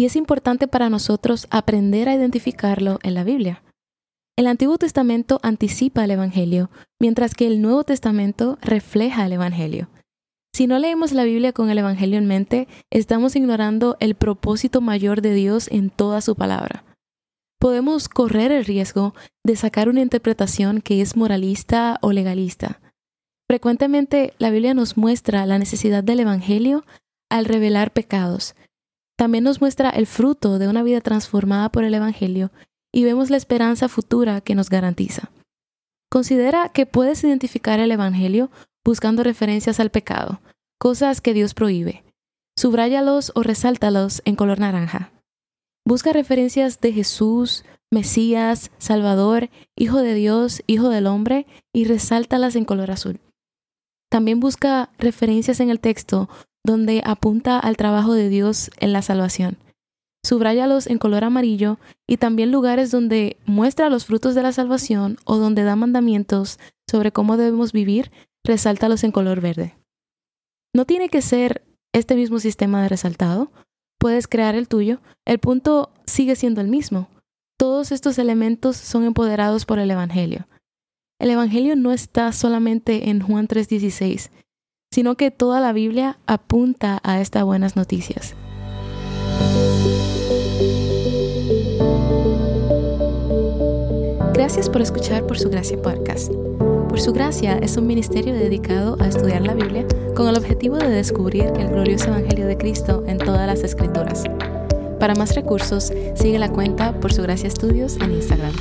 y es importante para nosotros aprender a identificarlo en la Biblia. El Antiguo Testamento anticipa el Evangelio, mientras que el Nuevo Testamento refleja el Evangelio. Si no leemos la Biblia con el Evangelio en mente, estamos ignorando el propósito mayor de Dios en toda su palabra. Podemos correr el riesgo de sacar una interpretación que es moralista o legalista. Frecuentemente la Biblia nos muestra la necesidad del Evangelio al revelar pecados. También nos muestra el fruto de una vida transformada por el Evangelio y vemos la esperanza futura que nos garantiza. Considera que puedes identificar el Evangelio buscando referencias al pecado, cosas que Dios prohíbe. Subráyalos o resáltalos en color naranja. Busca referencias de Jesús, Mesías, Salvador, Hijo de Dios, Hijo del Hombre y resáltalas en color azul. También busca referencias en el texto donde apunta al trabajo de Dios en la salvación. Subráyalos en color amarillo y también lugares donde muestra los frutos de la salvación o donde da mandamientos sobre cómo debemos vivir, resáltalos en color verde. No tiene que ser este mismo sistema de resaltado, puedes crear el tuyo, el punto sigue siendo el mismo. Todos estos elementos son empoderados por el Evangelio. El Evangelio no está solamente en Juan 3:16, sino que toda la Biblia apunta a estas buenas noticias. Gracias por escuchar Por Su Gracia Podcast. Por Su Gracia es un ministerio dedicado a estudiar la Biblia con el objetivo de descubrir el glorioso Evangelio de Cristo en todas las Escrituras. Para más recursos, sigue la cuenta Por Su Gracia Estudios en Instagram.